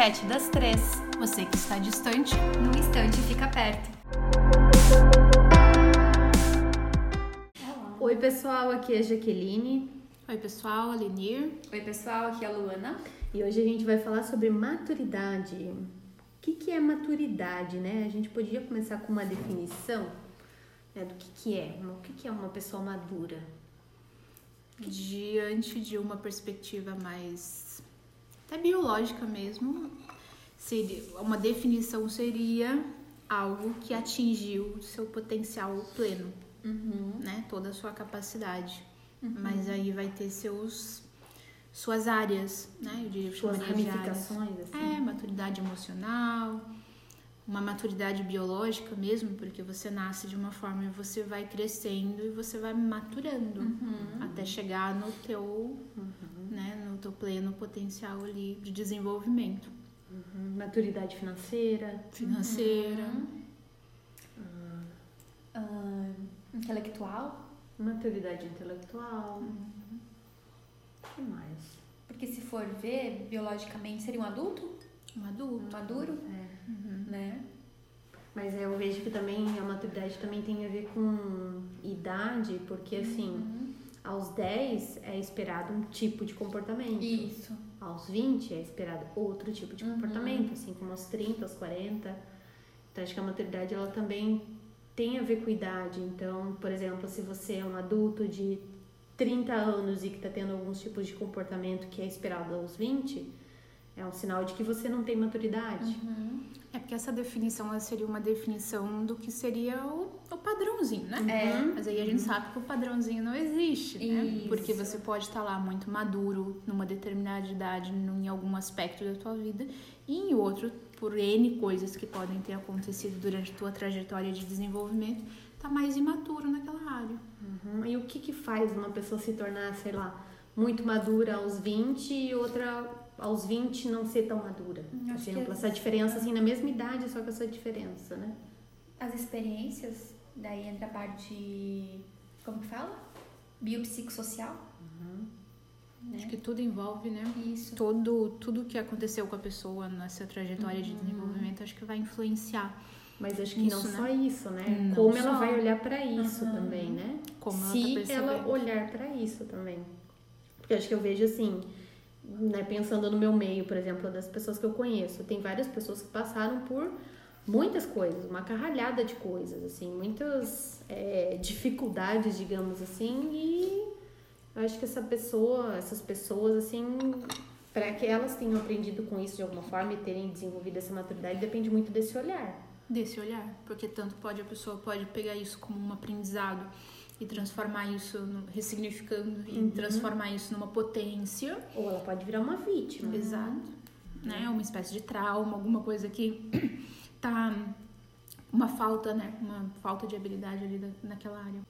Chat das Três. Você que está distante, num instante fica perto. Oi, pessoal, aqui é a Jaqueline. Oi, pessoal, Alenir. Oi, pessoal, aqui é a Luana. E hoje a gente vai falar sobre maturidade. O que, que é maturidade, né? A gente podia começar com uma definição né, do que, que é. O que, que é uma pessoa madura? Diante de uma perspectiva mais até biológica mesmo, seria, uma definição seria algo que atingiu seu potencial pleno, uhum. né? Toda a sua capacidade. Uhum. Mas aí vai ter seus suas áreas, né? Eu diria suas ramificações, assim. É, maturidade emocional, uma maturidade biológica mesmo, porque você nasce de uma forma e você vai crescendo e você vai maturando uhum. até chegar no teu, uhum. né, teu pleno potencial ali de desenvolvimento. Uhum. Maturidade financeira. Financeira. Uh, intelectual. Maturidade intelectual. O que mais? Porque se for ver, biologicamente seria um adulto? Um adulto. Um maduro? É. Uhum. Né? Mas eu vejo que também a maturidade também tem a ver com idade, porque assim, uhum. Aos 10 é esperado um tipo de comportamento. Isso. Aos 20 é esperado outro tipo de uhum. comportamento, assim como aos 30, aos 40. Então acho que a maturidade ela também tem a ver com idade. Então, por exemplo, se você é um adulto de 30 anos e que está tendo alguns tipos de comportamento que é esperado aos 20, é um sinal de que você não tem maturidade. Uhum. É porque essa definição seria uma definição do que seria o, o padrãozinho, né? É. Mas aí a gente uhum. sabe que o padrãozinho não existe, né? Isso. Porque você pode estar lá muito maduro numa determinada idade, em algum aspecto da tua vida, e em outro, por N coisas que podem ter acontecido durante a tua trajetória de desenvolvimento, tá mais imaturo naquela área. Uhum. E o que que faz uma pessoa se tornar, sei lá, muito madura aos 20 e outra aos 20 não ser tão madura. Por exemplo, essa diferença assim na mesma idade, só que essa diferença, né? As experiências, daí entra a parte como que fala? Biopsicossocial. Uhum. Né? Acho que tudo envolve, né? Isso. Todo, tudo que aconteceu com a pessoa nessa trajetória uhum. de desenvolvimento, acho que vai influenciar. Mas acho que isso, não né? só isso, né? Não Como só. ela vai olhar para isso uhum. também, né? Como Se ela, tá ela olhar para isso também. Porque acho que eu vejo assim, né, pensando no meu meio, por exemplo, das pessoas que eu conheço, tem várias pessoas que passaram por muitas coisas, uma carralhada de coisas, assim, muitas é, dificuldades, digamos assim, e eu acho que essa pessoa, essas pessoas, assim, para que elas tenham aprendido com isso de alguma forma e terem desenvolvido essa maturidade, depende muito desse olhar. Desse olhar, porque tanto pode a pessoa pode pegar isso como um aprendizado e transformar isso, ressignificando e uhum. transformar isso numa potência. Ou ela pode virar uma vítima. Exato. Né? Uma espécie de trauma, alguma coisa que tá uma falta, né? Uma falta de habilidade ali naquela área.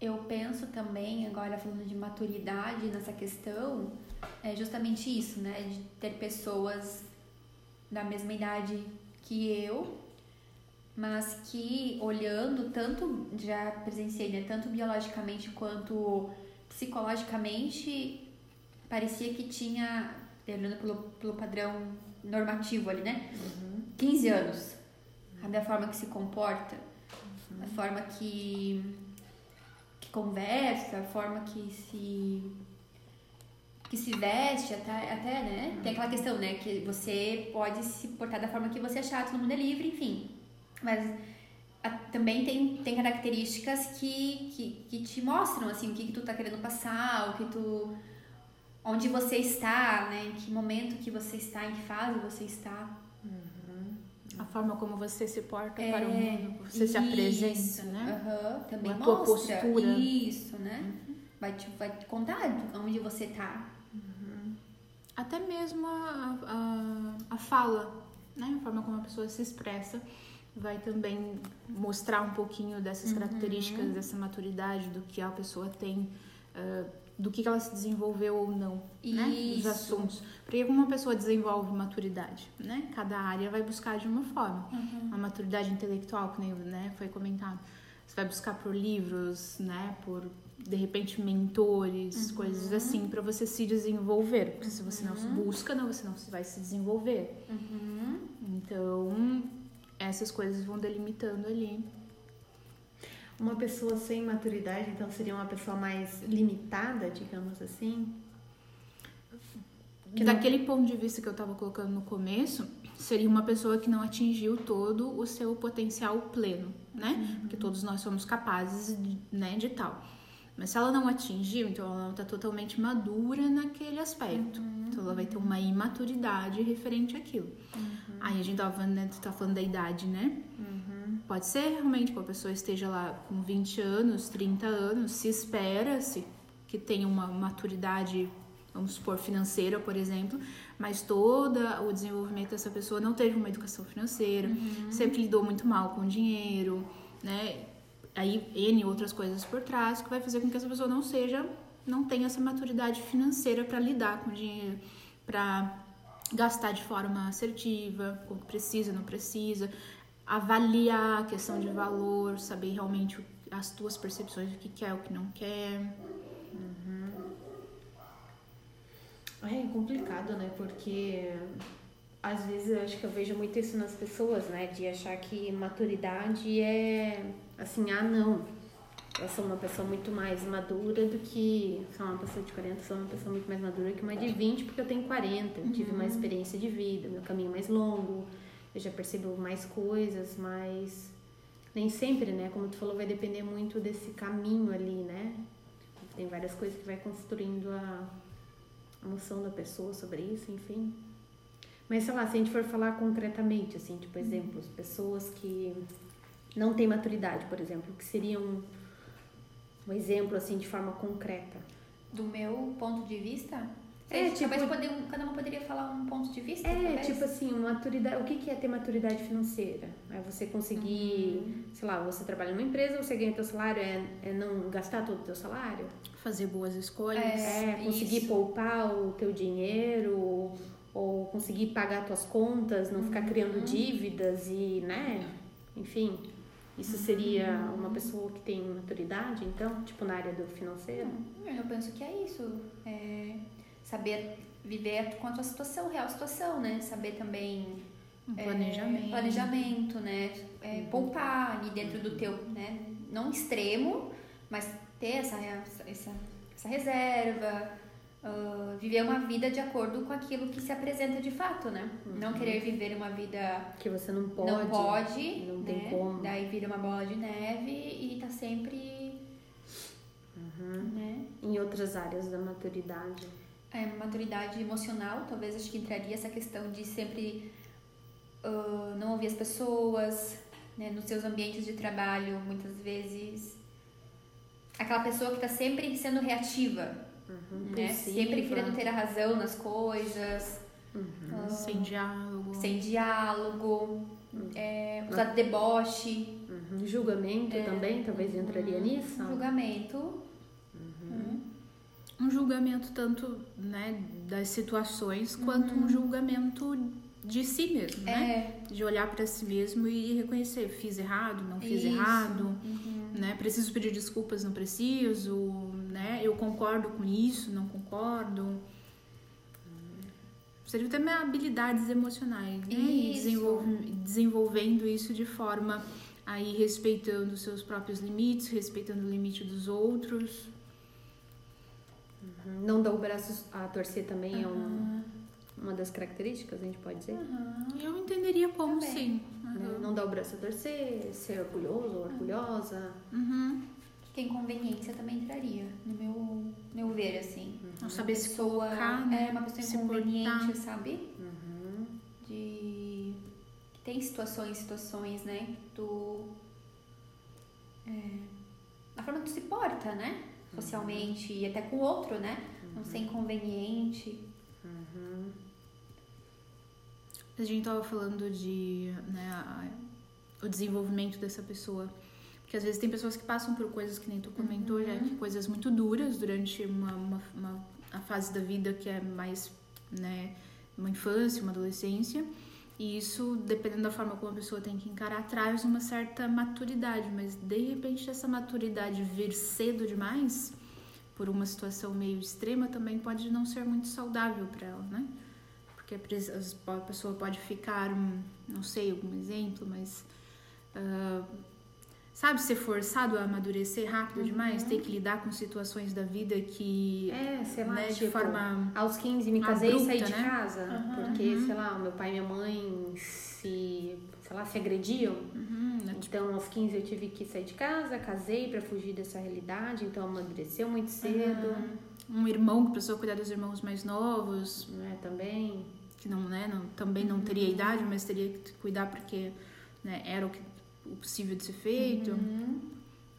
Eu penso também, agora falando de maturidade nessa questão, é justamente isso, né? De ter pessoas da mesma idade que eu mas que olhando tanto já presenciei, né, tanto biologicamente quanto psicologicamente parecia que tinha olhando pelo, pelo padrão normativo ali, né? Uhum. 15 anos. A da forma que se comporta, uhum. a forma que que conversa, a forma que se que se veste, até, até né? Tem aquela questão, né? Que você pode se portar da forma que você achar, todo mundo é livre, enfim. Mas a, também tem, tem características que, que, que te mostram, assim, o que, que tu tá querendo passar, o que tu... Onde você está, né? Em que momento que você está, em que fase você está. Uhum. A forma como você se porta é, para o mundo, você isso, se apresenta, né? Uhum, também a mostra. tua postura. Isso, né? Uhum. Vai, te, vai te contar onde você está. Uhum. Até mesmo a, a, a fala, né? A forma como a pessoa se expressa vai também mostrar um pouquinho dessas uhum. características, dessa maturidade, do que a pessoa tem, uh, do que ela se desenvolveu ou não, Isso. né? Dos assuntos. Porque como uma pessoa desenvolve maturidade, né? Cada área vai buscar de uma forma. Uhum. A maturidade intelectual, que nem né, foi comentado. Você vai buscar por livros, né? Por de repente mentores, coisas assim para você se desenvolver. Porque se você não se busca, não, você não vai se desenvolver. Uhum. Então, essas coisas vão delimitando ali. Uma pessoa sem maturidade, então, seria uma pessoa mais limitada, digamos assim? Que daquele ponto de vista que eu estava colocando no começo, seria uma pessoa que não atingiu todo o seu potencial pleno, né? Porque todos nós somos capazes, de, né, de tal. Mas se ela não atingiu, então ela não está totalmente madura naquele aspecto. Então ela vai ter uma imaturidade referente àquilo. Aí a gente tava falando, né, tá falando da idade, né? Pode ser realmente que a pessoa esteja lá com 20 anos, 30 anos, se espera-se que tenha uma maturidade, vamos supor, financeira, por exemplo, mas todo o desenvolvimento dessa pessoa não teve uma educação financeira, sempre lidou muito mal com dinheiro, né? Aí N outras coisas por trás que vai fazer com que essa pessoa não seja, não tenha essa maturidade financeira para lidar com dinheiro, para gastar de forma assertiva, quando precisa, não precisa, avaliar a questão de valor, saber realmente o- as tuas percepções do que quer, o que não quer. É complicado, né? Porque às vezes eu acho que eu vejo muito isso nas pessoas, né? De achar que maturidade é assim, ah não. Eu sou uma pessoa muito mais madura do que. Sou uma pessoa de 40, sou uma pessoa muito mais madura que uma de 20, porque eu tenho 40. Eu tive mais experiência de vida, meu caminho é mais longo, eu já percebo mais coisas, mas nem sempre, né? Como tu falou, vai depender muito desse caminho ali, né? Tem várias coisas que vai construindo a, a noção da pessoa sobre isso, enfim. Mas sei lá, se a gente for falar concretamente, assim, tipo exemplos, pessoas que não têm maturidade, por exemplo, que seriam um, um exemplo assim de forma concreta. Do meu ponto de vista, É, é, tipo- talvez poder, cada uma poderia falar um ponto de vista. É, talvez. tipo assim, maturidade. O que que é ter maturidade financeira? É você conseguir, sei lá, você trabalha numa empresa, você ganha teu salário, é, é não gastar todo o teu salário? Fazer boas escolhas. É. É, conseguir isso. poupar o teu dinheiro, ou conseguir pagar tuas contas, não ficar criando dívidas e, né? Enfim, isso seria uma pessoa que tem maturidade, então, tipo na área do financeiro? Eu penso que é isso. É saber viver com a tua situação, real situação, né? Saber também Um é, planejamento. planejamento, né? É, poupar ali dentro do teu, né? Não extremo, mas ter essa, essa, essa reserva, ah, viver uma vida de acordo com aquilo que se apresenta de fato, né? Não querer viver uma vida Que você não pode. não pode, não tem né? como. Daí vira uma bola de neve e tá sempre, né? Em outras áreas da maturidade. É, maturidade emocional, talvez acho que entraria essa questão de sempre ah, não ouvir as pessoas, né? Nos seus ambientes de trabalho, muitas vezes. Aquela pessoa que tá sempre sendo reativa, né? Impulsiva. Sempre querendo ter a razão nas coisas, ah, Sem diálogo. sem diálogo, é, usar deboche, Uhum. Julgamento também, talvez entraria nisso? julgamento. Um julgamento tanto né, das situações quanto um julgamento de si mesmo, né? É, De olhar para si mesmo e reconhecer, fiz errado, não fiz Isso. errado, né? Preciso pedir desculpas, não preciso, né? Eu concordo com isso, não concordo. Seria também habilidades emocionais, né? E Isso. desenvolve- desenvolvendo isso de forma aí respeitando os seus próprios limites, respeitando o limite dos outros. Uhum. Não dar o braço a torcer também é um- uma das características, a gente pode dizer. Eu entenderia como Também. sim. Né? Não dar o braço a torcer, ser orgulhoso ou orgulhosa. Uhum. Que a inconveniência também entraria, no meu, meu ver, assim. Não saber se pessoa, colocar, né? É, uma pessoa Se inconveniente, portar. sabe? Uhum. De... Tem situações, situações, né? que Tu... É, a forma que tu se porta, né? Socialmente e até com o outro, né? Não ser inconveniente. Uhum. A gente tava falando de né, a- o desenvolvimento dessa pessoa. Porque às vezes tem pessoas que passam por coisas que nem tu comentou já, que coisas muito duras durante uma, uma, uma- a fase da vida que é mais, né, uma infância, uma adolescência. E isso, dependendo da forma como a pessoa tem que encarar, traz uma certa maturidade, mas de repente essa maturidade vir cedo demais, por uma situação meio extrema, também pode não ser muito saudável para ela, né? Porque a pessoa pode ficar, não sei algum exemplo, mas. Uh, sabe, ser forçado a amadurecer rápido uhum. demais, ter que lidar com situações da vida que. É, sei lá, né, tipo, de forma. Aos 15 me casei abrupta, e saí de né? casa. Uhum, porque, uhum. sei lá, meu pai e minha mãe se. sei lá, se agrediam. Né, tipo então, aos 15 eu tive que sair de casa, casei para fugir dessa realidade, então amadureceu muito cedo. Um irmão que precisou cuidar dos irmãos mais novos. É, também. Que não, né, não, também não teria uhum. idade, mas teria que cuidar porque né, era o que o possível de ser feito. Uhum.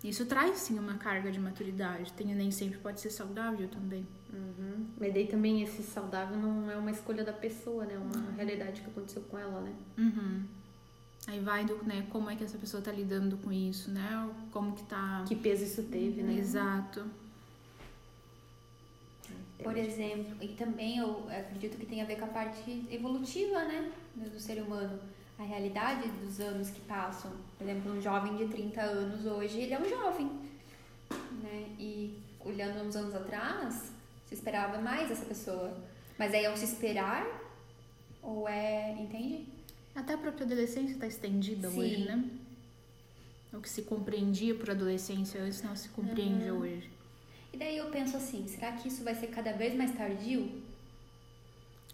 Isso traz sim uma carga de maturidade. Tem, nem sempre pode ser saudável também. Uhum. Mas daí também esse saudável não é uma escolha da pessoa, né? É uma uhum. realidade que aconteceu com ela, né? Uhum. Aí vai do, né, como é que essa pessoa tá lidando com isso, né? Como que tá. Que peso isso teve, né? Exato. Por exemplo, e também eu acredito que tem a ver com a parte evolutiva, né? Do ser humano a realidade dos anos que passam. Por exemplo, um jovem de 30 anos hoje, ele é um jovem, né? E olhando uns anos atrás, se esperava mais essa pessoa. Mas aí é um se esperar ou é, entende? Até a própria adolescência está estendida Sim. hoje, né? O que se compreendia por adolescência antes não se compreende uhum. hoje. E daí eu penso assim, será que isso vai ser cada vez mais tardio?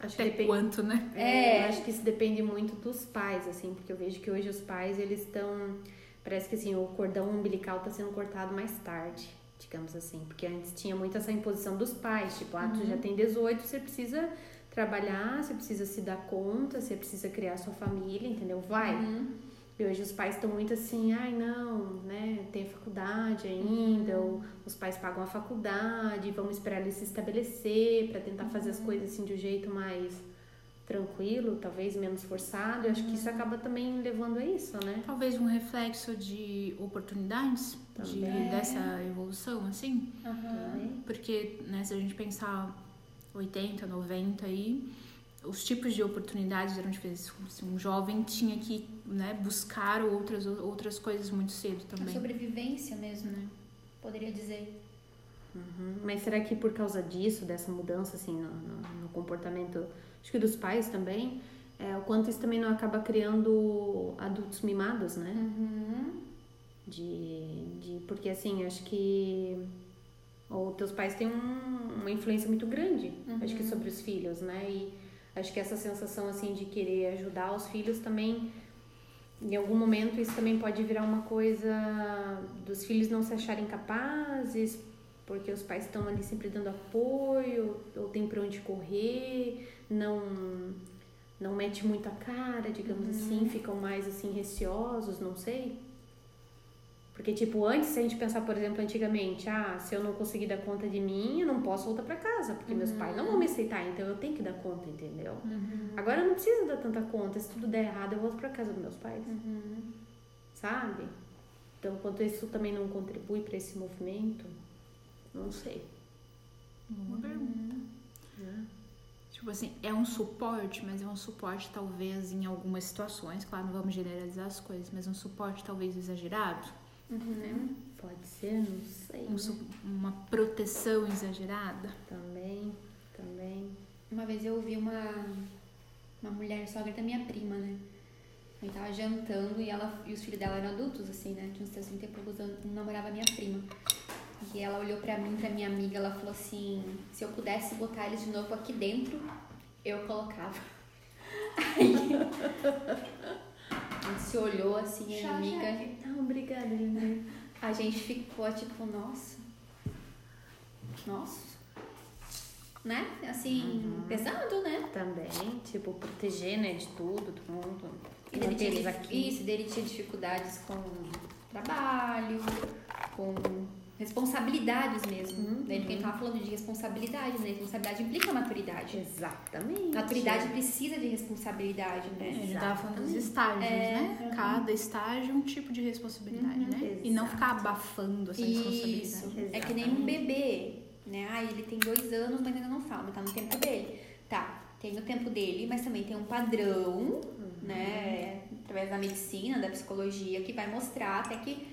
Acho Até que depende, quanto, né? É, é, acho que isso depende muito dos pais, assim, porque eu vejo que hoje os pais, eles estão... Parece que, assim, o cordão umbilical está sendo cortado mais tarde, digamos assim. Porque antes tinha muito essa imposição dos pais, tipo, ah, tu uhum. já tem 18, você precisa trabalhar, você precisa se dar conta, você precisa criar sua família, entendeu? Vai. Uhum. E hoje os pais estão muito assim, ai não, né, tem faculdade ainda, uhum. Os pais pagam a faculdade, vamos esperar ele se estabelecer para tentar fazer as uhum. coisas assim de um jeito mais tranquilo, talvez menos forçado. Eu acho que isso uhum. acaba também levando a isso, né? Talvez um reflexo de oportunidades de, dessa evolução, assim. Uhum. Porque, né, se a gente pensar 80, 90 aí, os tipos de oportunidades eram diferentes. Assim, um jovem tinha que né, buscar outras, outras coisas muito cedo também. A sobrevivência mesmo, né? Poderia dizer. Uhum. Mas será que por causa disso, dessa mudança assim no, no, no comportamento, acho que dos pais também, é, o quanto isso também não acaba criando adultos mimados, né? Uhum. De, de, porque assim, acho que ou teus pais têm um, uma influência muito grande, uhum. acho que sobre os filhos, né? E Acho que essa sensação assim de querer ajudar os filhos também em algum momento isso também pode virar uma coisa dos filhos não se acharem capazes, porque os pais estão ali sempre dando apoio, ou tem para onde correr, não não mete muita cara, digamos uhum. assim, ficam mais assim receosos, não sei. Porque, tipo, antes, se a gente pensar, por exemplo, antigamente, ah, se eu não conseguir dar conta de mim, eu não posso voltar para casa, porque uhum. meus pais não vão me aceitar, então eu tenho que dar conta, entendeu? Uhum. Agora eu não preciso dar tanta conta, se tudo der errado, eu volto para casa dos meus pais. Uhum. Sabe? Então, quanto isso também não contribui para esse movimento, não sei. Uma pergunta. Né? Tipo assim, é um suporte, mas é um suporte talvez em algumas situações, claro, não vamos generalizar as coisas, mas um suporte talvez exagerado Uhum. Né? Pode ser, não sei. Um, né? Uma proteção exagerada. Também, também. Uma vez eu ouvi uma, uma mulher sogra da minha prima, né? Eu tava jantando e ela e os filhos dela eram adultos, assim, né? Tinha uns 30 e poucos anos, namorava minha prima. E ela olhou pra mim, pra minha amiga, ela falou assim: se eu pudesse botar eles de novo aqui dentro, eu colocava. Aí, gente se olhou assim, a amiga. Não, obrigada, Lina. A gente ficou tipo, nossa. Nossa. Né? Assim, uhum. pesado, né? Também, tipo, proteger, né, de tudo, do mundo. E dele tinha, aqui. Isso, dele tinha dificuldades com trabalho, com responsabilidades mesmo. Uhum. Daí quem tava falando de responsabilidade, né? Responsabilidade implica maturidade. Exatamente. Maturidade precisa de responsabilidade, né? É, a gente tava falando dos estágios, é, né? Uhum. Cada estágio é um tipo de responsabilidade, uhum. né? Exato. E não ficar abafando essa Isso. responsabilidade. É que nem um bebê, né? Ah, ele tem dois anos, mas ainda não fala, mas tá no tempo dele. Tá, tem no tempo dele, mas também tem um padrão né? Através da medicina, da psicologia, que vai mostrar até que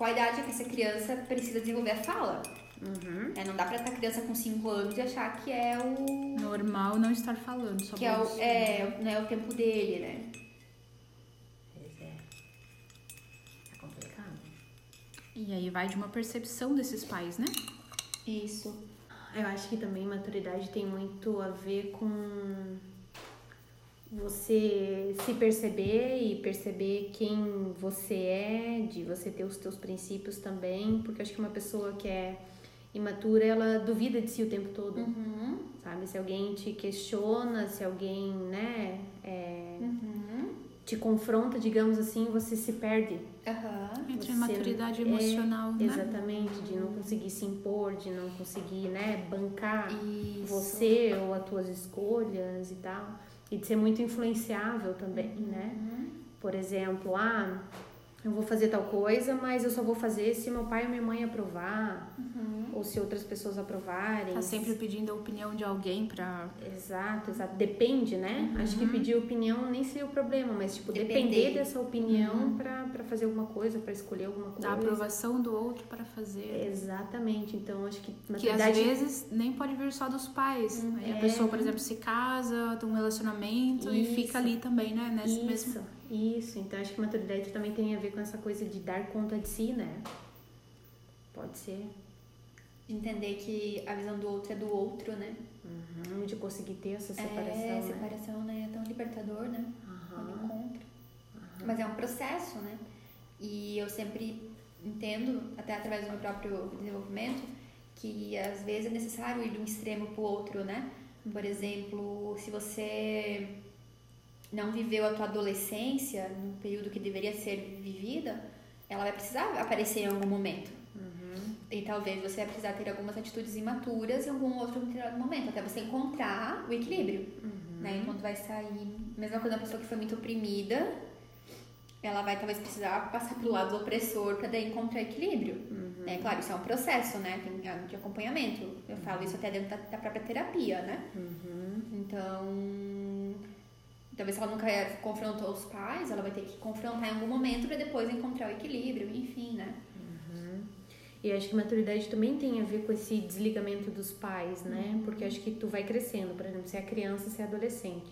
qual a idade que essa criança precisa desenvolver a fala. Uhum. É, não dá pra estar criança com 5 anos e achar que é o. Normal não estar falando sobre que é o, é, né, o tempo dele, né? Pois é. É complicado. E aí vai de uma percepção desses pais, né? Isso. Eu acho que também maturidade tem muito a ver com você se perceber e perceber quem você é, de você ter os teus princípios também, porque eu acho que uma pessoa que é imatura, ela duvida de si o tempo todo, Uhum. sabe? Se alguém te questiona, se alguém, né, é, Uhum. te confronta, digamos assim, você se perde. Aham. Entre Você- a maturidade é, emocional, né? Exatamente, de não conseguir se impor, de não conseguir, né, bancar Isso. você ou as tuas escolhas e tal. E de ser muito influenciável também, né? Uhum. Por exemplo, ah, eu vou fazer tal coisa, mas eu só vou fazer se meu pai ou minha mãe aprovar, Uhum. ou se outras pessoas aprovarem. Tá sempre pedindo a opinião de alguém pra. Exato, exato. Depende, né? Acho que pedir opinião nem seria o problema, mas, tipo, depender, Depender. dessa opinião pra, pra fazer alguma coisa, pra escolher alguma coisa. Da aprovação do outro para fazer. Exatamente. Então, acho que Que às vezes nem pode vir só dos pais. Aí a É. pessoa, por exemplo, se casa, tem um relacionamento e Isso. fica ali também, né? Nesse Isso, mesmo. Isso. Então acho que maturidade também tem a ver com essa coisa de dar conta de si, né? Pode ser. De entender que a visão do outro é do outro, né? Uhum, de conseguir ter essa separação, é, né? separação, né? É tão libertador, né? Quando Aham. encontra. Mas é um processo, né? E eu sempre entendo, até através do meu próprio desenvolvimento, que às vezes é necessário ir de um extremo para o outro, né? Por exemplo, se você não viveu a tua adolescência no período que deveria ser vivida, ela vai precisar aparecer em algum momento. E talvez você vai precisar ter algumas atitudes imaturas em algum outro momento, até você encontrar o equilíbrio. Né? Enquanto vai sair. Mesma coisa uma pessoa que foi muito oprimida, ela vai talvez precisar passar pro lado do opressor para daí encontrar equilíbrio. Né? Claro, isso é um processo, né? Tem ano de acompanhamento. Eu falo isso até dentro da, da própria terapia, né? Então, talvez se ela nunca confrontou os pais, ela vai ter que confrontar em algum momento para depois encontrar o equilíbrio, enfim, né? E acho que maturidade também tem a ver com esse desligamento dos pais, né? Uhum. Porque acho que tu vai crescendo, por exemplo, você é criança, você é adolescente.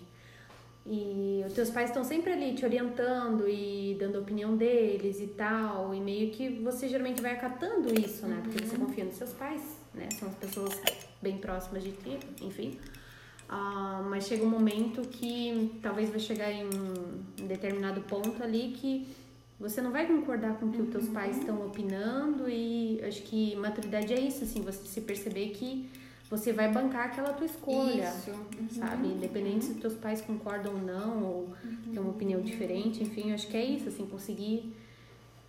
E os teus pais estão sempre ali te orientando e dando a opinião deles e tal, e meio que você geralmente vai acatando isso, né? Porque você confia nos seus pais, né? São as pessoas bem próximas de ti, enfim. Ah, mas chega um momento que talvez vai chegar em um determinado ponto ali que você não vai concordar com o que os teus pais estão opinando e acho que maturidade é isso, assim, você se perceber que você vai bancar aquela tua escolha, Isso. Uhum. sabe? Independente se os teus pais concordam ou não, ou têm uma opinião diferente, enfim, acho que é isso, assim, conseguir,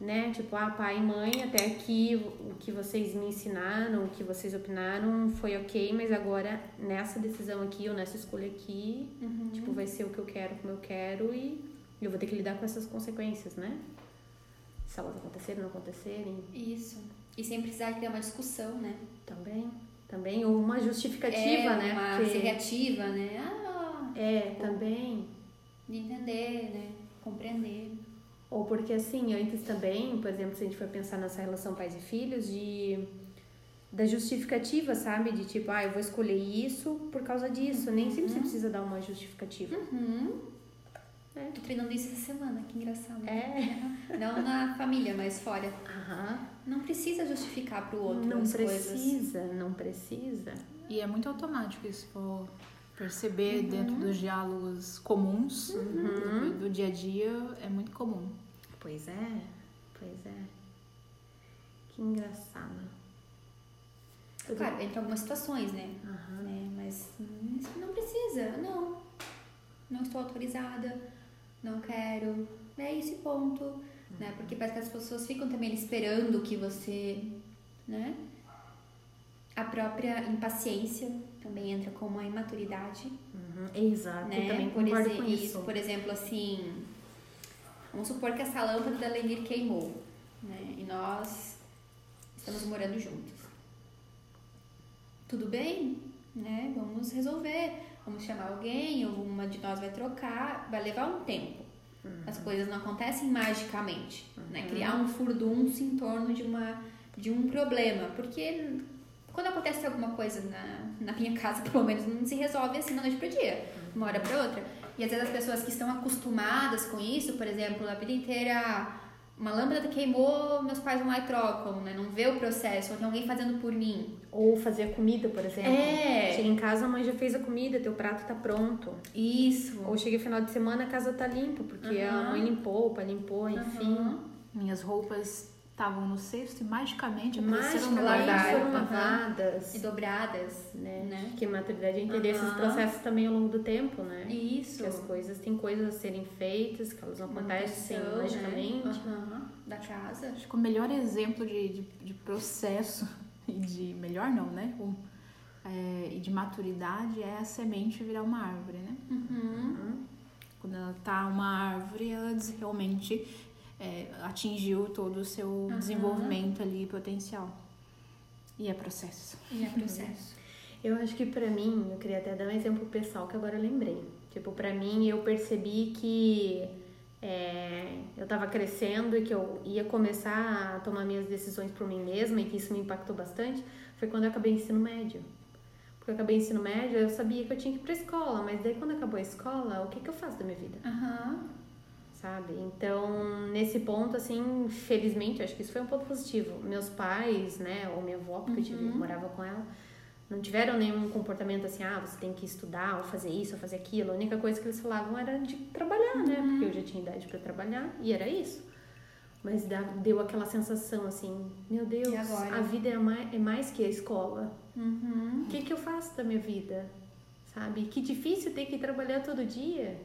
né? Tipo, ah, pai e mãe, até aqui o que vocês me ensinaram, o que vocês opinaram foi ok, mas agora nessa decisão aqui ou nessa escolha aqui, Uhum. tipo, vai ser o que eu quero, como eu quero e eu vou ter que lidar com essas consequências, né? Se elas acontecerem, não acontecerem, Isso. E sem precisar criar uma discussão, né? também. Também, ou uma justificativa, é, né? Uma Porque- reativa, né? Ah, É, também. de entender, né? Compreender. Ou porque assim, antes também, por exemplo, se a gente for pensar nessa relação pais e filhos, de da justificativa, sabe? De tipo, ah, eu vou escolher isso por causa disso. Nem sempre você precisa dar uma justificativa. Uhum. É. Tô treinando isso essa semana, que engraçado. É. Não na família, mas fora. Aham. Não precisa justificar pro outro Não as coisas. precisa, não precisa. E é muito automático isso, for perceber Uhum. dentro dos diálogos comuns do, do dia a dia, é muito comum. Pois é, pois é. Que engraçado. Claro, entre algumas situações, né? Né? Mas não precisa, não. Não estou autorizada, não quero. É esse ponto, né? Porque parece que as pessoas ficam também esperando que você, né? A própria impaciência também entra como a imaturidade, Uhum. Exato, né? também por concordo com isso. Por exemplo, assim, vamos supor que essa lâmpada da Lenir queimou, né? E nós estamos morando juntos. Tudo bem, né? Vamos resolver. Vamos chamar alguém, ou uma de nós vai trocar. Vai levar um tempo. As coisas não acontecem magicamente, né? Criar um furdunço em torno de uma de um problema, porque quando acontece alguma coisa na, na minha casa, pelo menos não se resolve assim da noite pro dia, uma hora para outra. E às vezes as pessoas que estão acostumadas com isso, por exemplo, a vida inteira uma lâmpada queimou, meus pais vão lá e trocam, né? Não vê o processo, ou tem alguém fazendo por mim. Ou fazer a comida, por exemplo. É. Chega em casa, a mãe já fez a comida, teu prato tá pronto. Isso. Ou chega final de semana, a casa tá limpa, porque a Aham. mãe limpou, o pai limpou, enfim. Aham. Minhas roupas estavam no cesto e magicamente apareceram Aham. lavadas. E dobradas, Né? né? Que maturidade é entender esses Aham. processos também ao longo do tempo, né? Isso. Que as coisas têm coisas a serem feitas, que elas não acontecem Manutenção, magicamente. Né? Aham. Da casa. Acho que o melhor exemplo de, de, de processo e de. Melhor não, né? O- é, e de maturidade é a semente virar uma árvore, né? Uhum. Quando ela tá uma árvore, ela realmente é, atingiu todo o seu Aham. desenvolvimento ali potencial. E é processo. E é processo. Eu acho que pra mim, eu queria até dar um exemplo pessoal que agora eu lembrei. Tipo, pra mim, eu percebi que é, eu tava crescendo e que eu ia começar a tomar minhas decisões por mim mesma e que isso me impactou bastante, foi quando eu acabei o ensino médio. Porque eu acabei o ensino médio, eu sabia que eu tinha que ir pra escola, mas daí quando acabou a escola, o que, que eu faço da minha vida? Aham. Sabe? Então, nesse ponto, assim, felizmente, acho que isso foi um ponto positivo. Meus pais, né, ou minha avó, porque eu tive, Uhum. morava com ela, não tiveram nenhum comportamento assim, ah, você tem que estudar, ou fazer isso, ou fazer aquilo. A única coisa que eles falavam era de trabalhar, né? Uhum. Porque eu já tinha idade para trabalhar, e era isso. Mas deu aquela sensação assim, meu Deus, a vida é mais, é mais que a escola. Uhum. O que, que eu faço da minha vida? Sabe? Que difícil ter que trabalhar todo dia.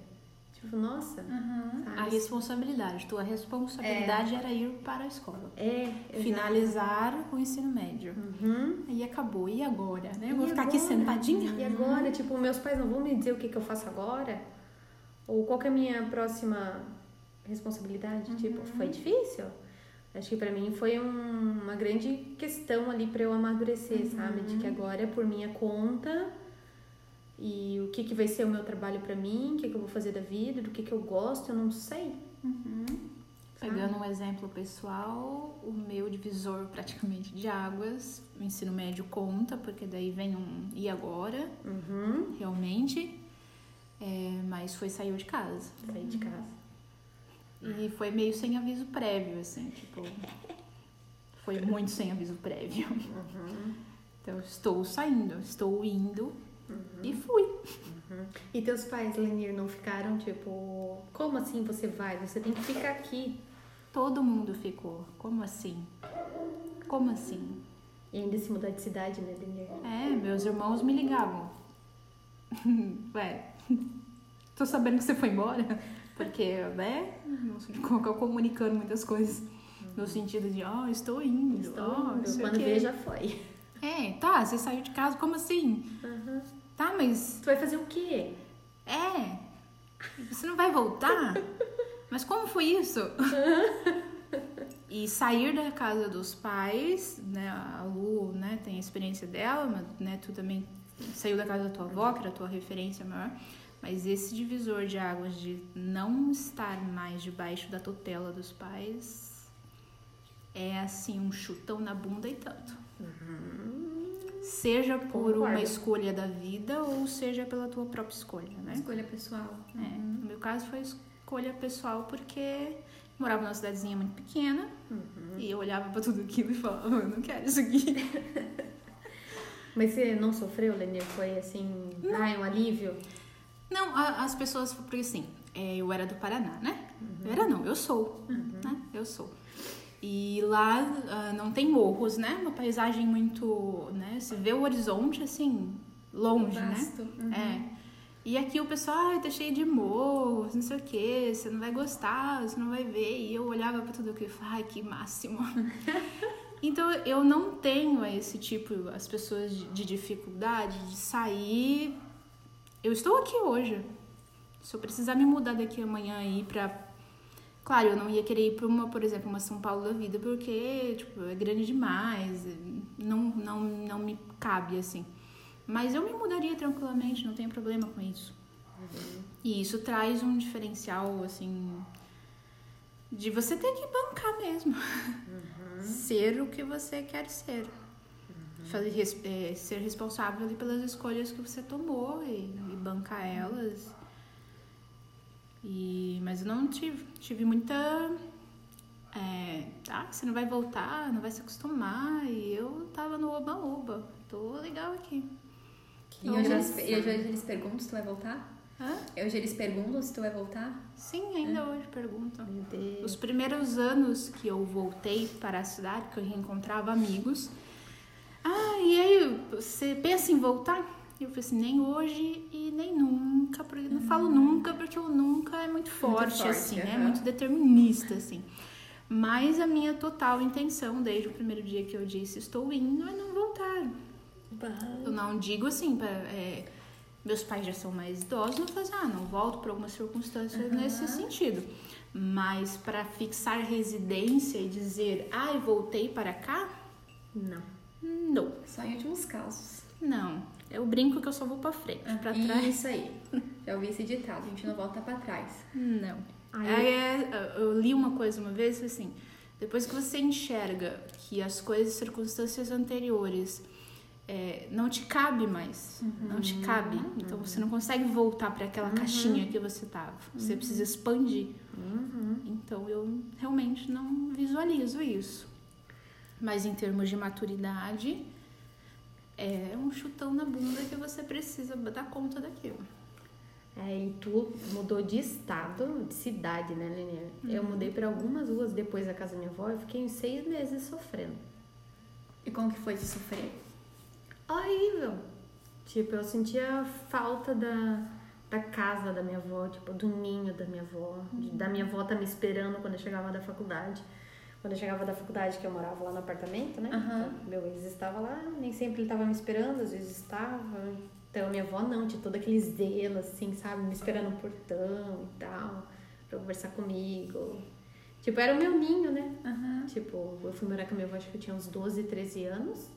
Tipo, nossa, sabe? A responsabilidade. Tua responsabilidade era ir para a escola. É, exato. Finalizar o ensino médio. Uhum. Aí acabou. E agora? Né? Eu E vou ficar aqui agora? sentadinha? E agora, tipo, meus pais não vão me dizer o que, que eu faço agora? Ou qual que é a minha próxima responsabilidade? Tipo, foi difícil. Acho que pra mim foi um- uma grande questão ali pra eu amadurecer, sabe? De que agora é por minha conta e o que, que vai ser o meu trabalho pra mim, o que, que eu vou fazer da vida, do que, que eu gosto, eu não sei. Uhum. Pegando um exemplo pessoal, o meu divisor praticamente de águas, o ensino médio conta, porque daí vem um e agora, Uhum. realmente. É, mas foi saiu de casa. Sair de casa. E foi meio sem aviso prévio, assim, tipo. Foi muito sem aviso prévio. Uhum. Então, estou saindo, estou indo e fui. E teus pais, Lenir, não ficaram tipo, como assim você vai? Você tem que ficar aqui. Todo mundo ficou. Como assim? Como assim? E ainda se mudar de cidade, né, Lenir? É, meus irmãos me ligavam. Ué, tô sabendo que você foi embora? Porque, né? Não sei como comunicando muitas coisas. No sentido de, ó, estou indo. Estou indo. sei o Quando vê, já foi. É, tá, você saiu de casa, como assim? Tá, mas. Tu vai fazer o quê? É. Você não vai voltar? Mas como foi isso? E sair da casa dos pais, né? A Lu, né, tem a experiência dela, mas, né, tu também saiu da casa da tua avó, que era a tua referência maior. Mas esse divisor de águas de não estar mais debaixo da tutela dos pais é assim um chutão na bunda e tanto. Seja por uma Concordo. escolha da vida ou seja pela tua própria escolha, né? Escolha pessoal. É, no meu caso foi escolha pessoal porque morava numa cidadezinha muito pequena e eu olhava pra tudo aquilo e falava, eu não quero isso aqui. Mas você não sofreu, Lenir? Foi assim, ai, um alívio? Não, as pessoas, porque assim, é, eu era do Paraná, né? Eu era não, eu sou, né? Eu sou. E lá ah, não tem morros, né? Uma paisagem muito, né? Você vê o horizonte assim, longe, né? Uhum. É. E aqui o pessoal, ai, tá cheio de morros, não sei o que, você não vai gostar, você não vai ver. E eu olhava pra tudo aquilo e falava, ai, que máximo. então eu não tenho esse tipo, as pessoas de, de dificuldade de sair. Eu estou aqui hoje. Se eu precisar me mudar daqui amanhã e ir pra. Claro, eu não ia querer ir pra uma, por exemplo, uma São Paulo da vida, porque, tipo, é grande demais, não, não, não me cabe assim. Mas eu me mudaria tranquilamente, não tenho problema com isso. E isso traz um diferencial, assim, de você ter que bancar mesmo. Uhum. ser o que você quer ser. Uhum. Fazer, é, ser responsável pelas escolhas que você tomou e, e bancar elas. E, mas eu não tive, tive muita. É, ah, você não vai voltar, não vai se acostumar. E eu tava no oba-oba. Tô legal aqui. E hoje eles, hoje eles perguntam se tu vai voltar? Hã? Hoje eles perguntam se tu vai voltar? Sim, ainda é. hoje perguntam. Meu Deus. Os primeiros anos que eu voltei para a cidade, que eu reencontrava amigos. Ah, e aí, você pensa em voltar? Eu falei assim, nem hoje e nem nunca, porque não falo nunca, porque o nunca é muito forte, muito forte assim, uhum. né? Muito determinista, assim. Mas a minha total intenção, desde o primeiro dia que eu disse estou indo, é não voltar. Eu não digo assim, pra, é, meus pais já são mais idosos, não fazem, ah, não volto por algumas circunstâncias uhum. nesse sentido. Mas para fixar residência e dizer, ai, ah, voltei para cá? Não. Não. Só em últimos casos. Não. Eu brinco que eu só vou para frente, ah, para trás. Isso aí. Já ouvi esse ditado, a gente não volta para trás. Não. Aí é, eu li uma coisa uma vez assim, depois que você enxerga que as coisas, circunstâncias anteriores é, não te cabe mais, uhum. não te cabe. Então você não consegue voltar para aquela uhum. caixinha que você tava. Você uhum. precisa expandir. Uhum. Então eu realmente não visualizo isso. Mas em termos de maturidade, é um chutão na bunda que você precisa dar conta daquilo. É, e tu mudou de estado, de cidade, né, Lenier? Eu uhum. mudei para algumas ruas depois da casa da minha avó e fiquei seis meses sofrendo. E como que foi de sofrer? horrível. Tipo, eu sentia falta da, da casa da minha avó, tipo, do ninho da minha avó, uhum. da minha avó tá me esperando quando eu chegava da faculdade. Quando eu chegava da faculdade, que eu morava lá no apartamento, né? Uhum. Então, meu ex estava lá, nem sempre ele estava me esperando, às vezes estava. Então, minha avó não, tinha todo aquele zelo, assim, sabe? Me esperando no portão e tal, pra conversar comigo. Tipo, era o meu ninho, né? Uhum. Tipo, eu fui morar com a minha avó, acho que eu tinha uns 12, 13 anos.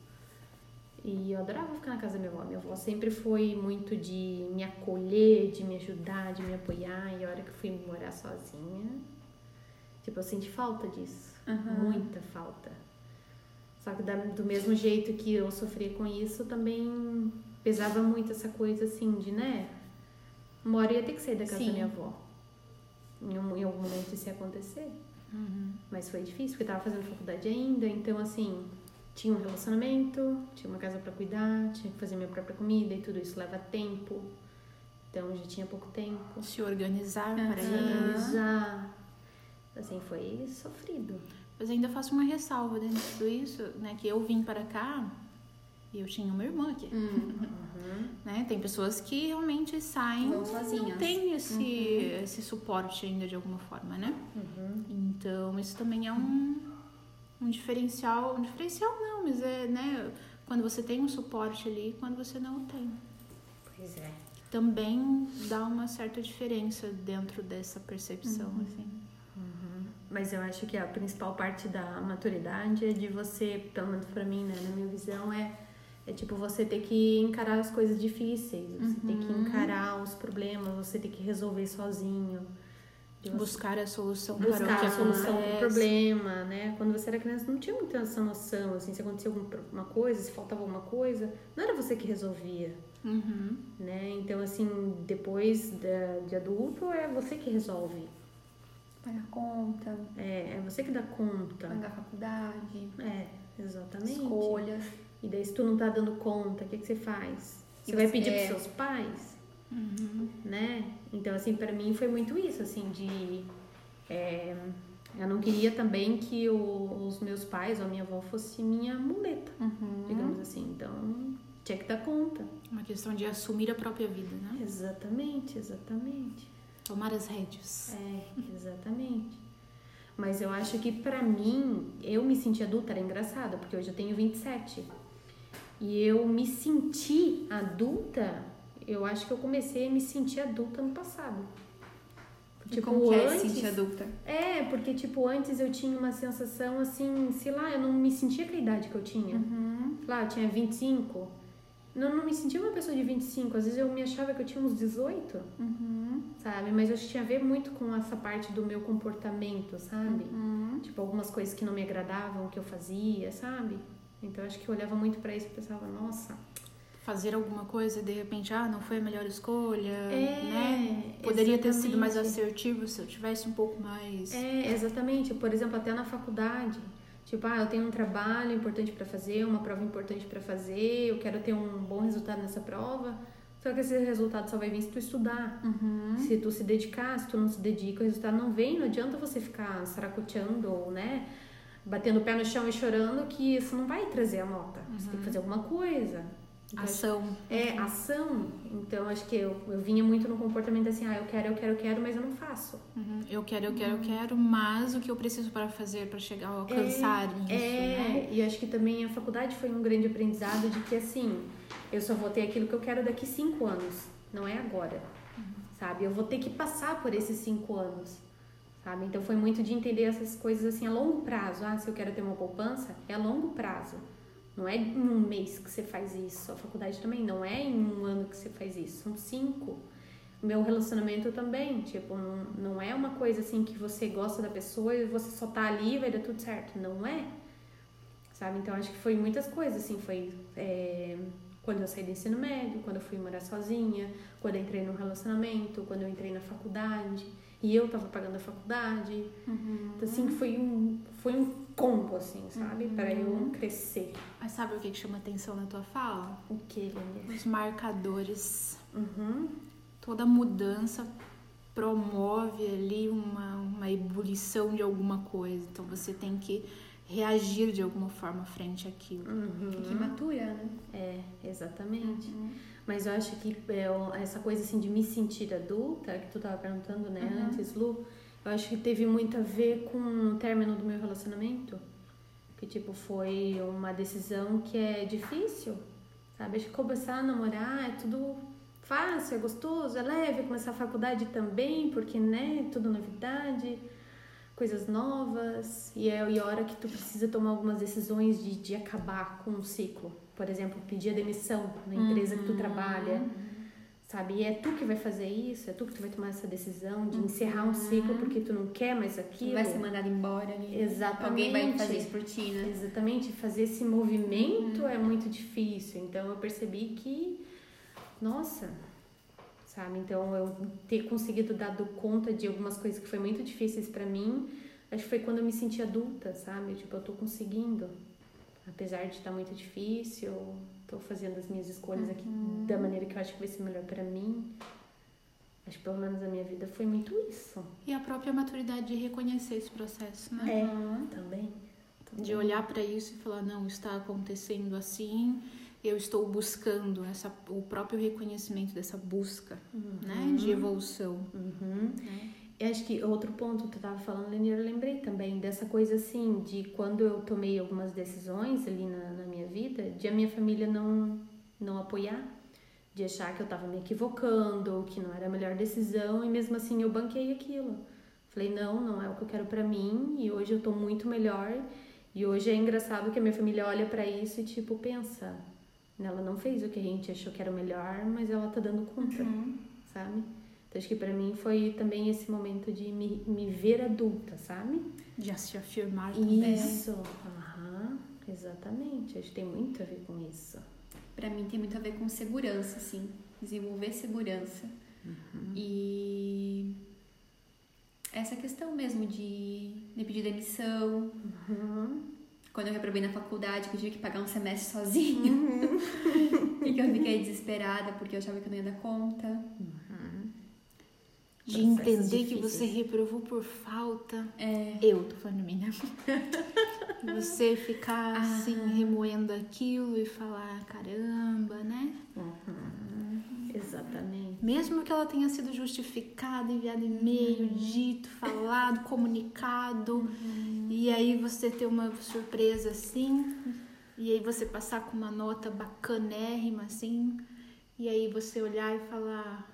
E eu adorava ficar na casa da minha avó. Minha avó sempre foi muito de me acolher, de me ajudar, de me apoiar. E a hora que eu fui morar sozinha, tipo, eu senti falta disso. Uhum. Muita falta. Só que do mesmo jeito que eu sofria com isso, também pesava muito essa coisa assim de, né? Uma hora ia ter que sair da casa Sim. da minha avó. Em, um, em algum momento isso ia acontecer. Uhum. Mas foi difícil, porque eu tava fazendo faculdade ainda. Então, assim, tinha um relacionamento, tinha uma casa para cuidar, tinha que fazer minha própria comida e tudo isso leva tempo. Então já tinha pouco tempo. Se organizar uhum. para organizar. Assim, foi sofrido. Mas ainda faço uma ressalva dentro de tudo isso, né? Que eu vim para cá e eu tinha uma irmã aqui. Uhum. né? Tem pessoas que realmente saem Vão sozinhas. não tem esse, uhum. esse suporte ainda de alguma forma, né? Uhum. Então isso também é um um diferencial, um diferencial não, mas é, né, quando você tem um suporte ali, quando você não o tem. Pois é. Também dá uma certa diferença dentro dessa percepção, uhum. assim. Mas eu acho que a principal parte da maturidade é de você, pelo menos para mim, né, na minha visão, é é tipo você ter que encarar as coisas difíceis, você uhum. ter que uhum. encarar os problemas, você ter que resolver sozinho buscar a solução buscar para o que a solução para o problema, né? Quando você era criança não tinha muita essa noção, assim, se acontecia alguma coisa, se faltava alguma coisa, não era você que resolvia, uhum. né? Então assim, depois de, de adulto é você que resolve. Pagar conta. É, é você que dá conta. Pagar faculdade. É, exatamente. Escolhas. E daí se tu não tá dando conta, o que, que você faz? Você, vai pedir é... pros seus pais? Uhum. Né? Então, assim, para mim foi muito isso, assim, de. É, eu não queria também que o, os meus pais ou a minha avó fosse minha muleta, uhum. digamos assim. Então, tinha que dar conta. Uma questão de assumir a própria vida, né? Exatamente, exatamente. Tomar as rédeas. É, exatamente. Mas eu acho que para mim, eu me senti adulta, era engraçado, porque hoje eu tenho 27. E eu me senti adulta eu acho que eu comecei a me sentir adulta no passado. Tipo, como é antes, é sentir adulta? É, porque, tipo, antes eu tinha uma sensação assim, sei lá, eu não me sentia com a idade que eu tinha. Uhum. Lá, eu tinha 25. Não, não me sentia uma pessoa de 25. Às vezes eu me achava que eu tinha uns 18, Uhum. sabe? Mas eu tinha a ver muito com essa parte do meu comportamento, sabe? Uhum. Tipo, algumas coisas que não me agradavam, que eu fazia, sabe? Então acho que eu olhava muito pra isso e pensava, nossa. Fazer alguma coisa e de repente, ah, não foi a melhor escolha, É, né? Poderia ter sido mais exatamente. assertivo se eu tivesse um pouco mais. É, exatamente. Por exemplo, até na faculdade. Tipo, ah, eu tenho um trabalho importante pra fazer, uma prova importante pra fazer, eu quero ter um bom resultado nessa prova. Só que esse resultado só vai vir se tu estudar. Uhum. Se tu se dedicar, se tu não se dedica, o resultado não vem. Não adianta você ficar saracoteando ou, né, batendo o pé no chão e chorando que isso não vai trazer a nota. Você tem que fazer alguma coisa. Então, Ação. É, ação. Então, acho que eu, eu vinha muito no comportamento assim, ah, eu quero, eu quero, eu quero, mas eu não faço. Uhum. Eu quero, eu quero, eu quero, mas o que eu preciso para fazer para chegar a alcançar isso, é, né? e acho que também a faculdade foi um grande aprendizado de que, assim, eu só vou ter aquilo que eu quero daqui cinco anos, não é agora, sabe? Eu vou ter que passar por esses cinco anos, sabe? Então, foi muito de entender essas coisas, assim, a longo prazo. Ah, se eu quero ter uma poupança, é a longo prazo. Não é em um mês que você faz isso. A faculdade também não é em um ano que você faz isso. São cinco. Meu relacionamento também, tipo, não, não é uma coisa assim que você gosta da pessoa e você só tá ali e vai dar tudo certo. Não é. Sabe? Então acho que foi muitas coisas, assim, foi é, quando eu saí do ensino médio, quando eu fui morar sozinha, quando eu entrei num relacionamento, quando eu entrei na faculdade e eu tava pagando a faculdade. Uhum. Então, assim, foi um, foi um combo, assim, sabe? Pra eu crescer. Mas sabe o que, chama atenção na tua fala? O que? Os marcadores. Uhum. Toda mudança promove ali uma, uma ebulição de alguma coisa. Então você tem que reagir de alguma forma frente àquilo. Que matura, né? É, exatamente. Mas eu acho que é, essa coisa assim de me sentir adulta, que tu tava perguntando, né, Uhum. antes, Lu, eu acho que teve muito a ver com o término do meu relacionamento. Que, tipo, foi uma decisão que é difícil, sabe? Acho que começar a namorar é tudo fácil, é gostoso, é leve. Começar a faculdade também, porque, né, tudo novidade, coisas novas. E é e a hora que tu precisa tomar algumas decisões de, de acabar com um ciclo. Por exemplo, pedir a demissão na empresa que tu trabalha. Sabe? E é tu que vai fazer isso, é tu que tu vai tomar essa decisão de encerrar um ciclo porque tu não quer mais aquilo. Vai ser mandado embora ali. Exatamente. Alguém vai fazer isso por ti, né? Exatamente, fazer esse movimento é muito difícil. Então eu percebi que, nossa, sabe? Então eu ter conseguido dar conta de algumas coisas que foi muito difíceis pra mim, acho que foi quando eu me senti adulta, sabe? Tipo, eu tô conseguindo. Apesar de estar muito difícil, tô fazendo as minhas escolhas aqui da maneira que eu acho que vai ser melhor pra mim. Acho que pelo menos a minha vida foi muito isso. E a própria maturidade de reconhecer esse processo, né? É, também. De olhar para isso e falar, não, está acontecendo assim, eu estou buscando essa, o próprio reconhecimento dessa busca, né, de evolução. Uhum. Né? Eu acho que outro ponto que tu tava falando, Lenir, eu lembrei também dessa coisa assim, de quando eu tomei algumas decisões ali na, na minha vida, de a minha família não, não apoiar, de achar que eu tava me equivocando, que não era a melhor decisão, e mesmo assim eu banquei aquilo. Falei, não, não é o que eu quero pra mim, e hoje eu tô muito melhor, e hoje é engraçado que a minha família olha pra isso e tipo, pensa, ela não fez o que a gente achou que era o melhor, mas ela tá dando conta, sabe? Então, acho que pra mim foi também esse momento de me, me ver adulta, sabe? De se afirmar também. Isso. Aham, exatamente. Acho que tem muito a ver com isso. Pra mim tem muito a ver com segurança, assim. Desenvolver segurança. E essa questão mesmo de, de pedir demissão. Quando eu reprovei na faculdade, que eu tive que pagar um semestre sozinha. e que eu fiquei desesperada porque eu achava que eu não ia dar conta. De entender que difíceis. você reprovou por falta. É, Eu tô falando de mim, né? Você ficar assim, remoendo aquilo e falar, caramba, né? Exatamente. Mesmo que ela tenha sido justificada, enviado e-mail, dito, falado, comunicado, e aí você ter uma surpresa assim, e aí você passar com uma nota bacanérrima assim, e aí você olhar e falar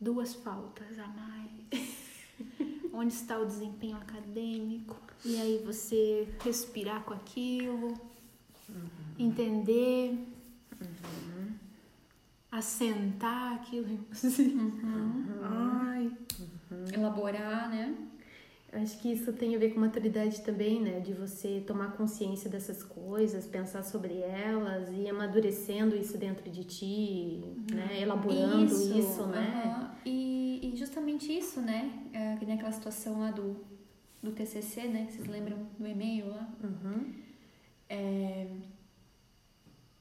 duas faltas a mais. Onde está o desempenho acadêmico? E aí você respirar com aquilo, entender assentar aquilo. Assim. Uhum. Ai. Elaborar, né? Acho que isso tem a ver com maturidade também, né? De você tomar consciência dessas coisas, pensar sobre elas e amadurecendo isso dentro de ti, né? Elaborando isso, né? aham. E, e justamente isso, né? É, que nem aquela situação lá do, do TCC, né? Vocês lembram do e-mail lá? Uhum. É,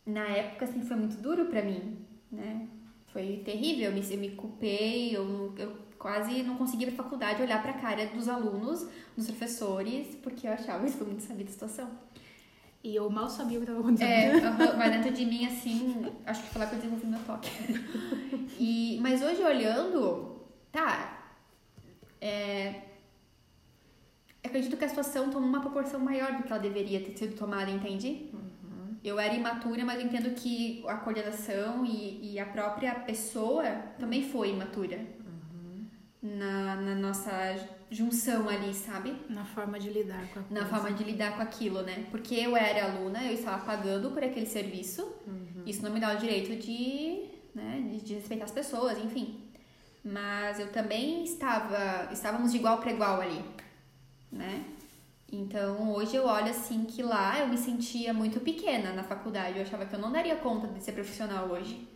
na época, assim, foi muito duro pra mim, né? Foi terrível, eu me, eu me culpei, eu, eu quase não conseguia pra faculdade olhar pra cara dos alunos, dos professores, porque eu achava isso muito sabida a situação. E eu mal sabia o que estava acontecendo. É, mas dentro de mim, assim, acho que foi lá que eu desenvolvi meu toque. E, mas hoje olhando, tá. É, acredito que a situação tomou uma proporção maior do que ela deveria ter sido tomada, entende? Eu era imatura, mas eu entendo que a coordenação e, e a própria pessoa também foi imatura. Na, na nossa junção ali, sabe? Na forma de lidar com a coisa. na forma de lidar com aquilo, né? Porque eu era aluna, eu estava pagando por aquele serviço. Isso não me dá o direito de, né, de, de respeitar as pessoas, enfim. Mas eu também estava, estávamos de igual para igual ali, né? Então, hoje eu olho assim que lá eu me sentia muito pequena na faculdade. Eu achava que eu não daria conta de ser profissional hoje.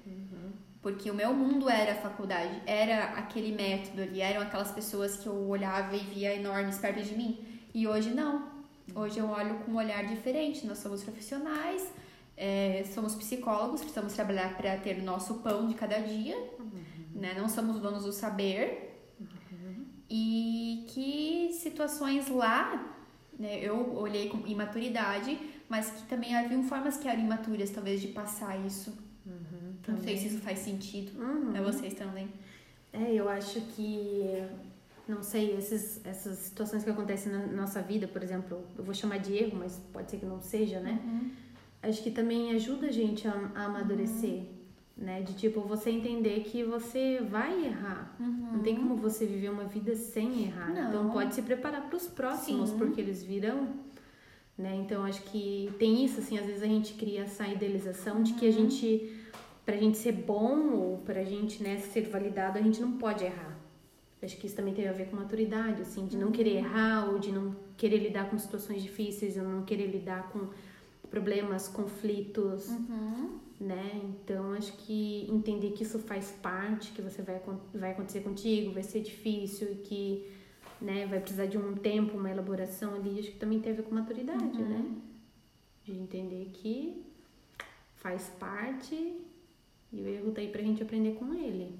Porque o meu mundo era a faculdade, era aquele método ali, eram aquelas pessoas que eu olhava e via enormes perto de mim. E hoje não. Hoje eu olho com um olhar diferente. Nós somos profissionais, é, somos psicólogos, precisamos trabalhar para ter o nosso pão de cada dia, né? Não somos donos do saber. E que situações lá, né, eu olhei com imaturidade, mas que também haviam formas que eram imaturas, talvez, de passar isso. Não sei se isso faz sentido Uhum. pra vocês também. É, eu acho que, não sei, esses, essas situações que acontecem na nossa vida, por exemplo, eu vou chamar de erro, mas pode ser que não seja, né? Acho que também ajuda a gente a, a amadurecer, né? De tipo, você entender que você vai errar. Não tem como você viver uma vida sem errar. Não. Então pode se preparar para os próximos, Sim. porque eles virão. Né? Então acho que tem isso, assim, às vezes a gente cria essa idealização de que a gente, pra gente ser bom ou pra gente né, ser validado, a gente não pode errar. Acho que isso também tem a ver com maturidade, assim, de não querer errar ou de não querer lidar com situações difíceis, ou não querer lidar com problemas, conflitos, né? Então acho que entender que isso faz parte, que você vai vai acontecer contigo, vai ser difícil e que, né, vai precisar de um tempo, uma elaboração ali, acho que também tem a ver com maturidade, né? De entender que faz parte e o erro tá aí pra gente aprender com ele.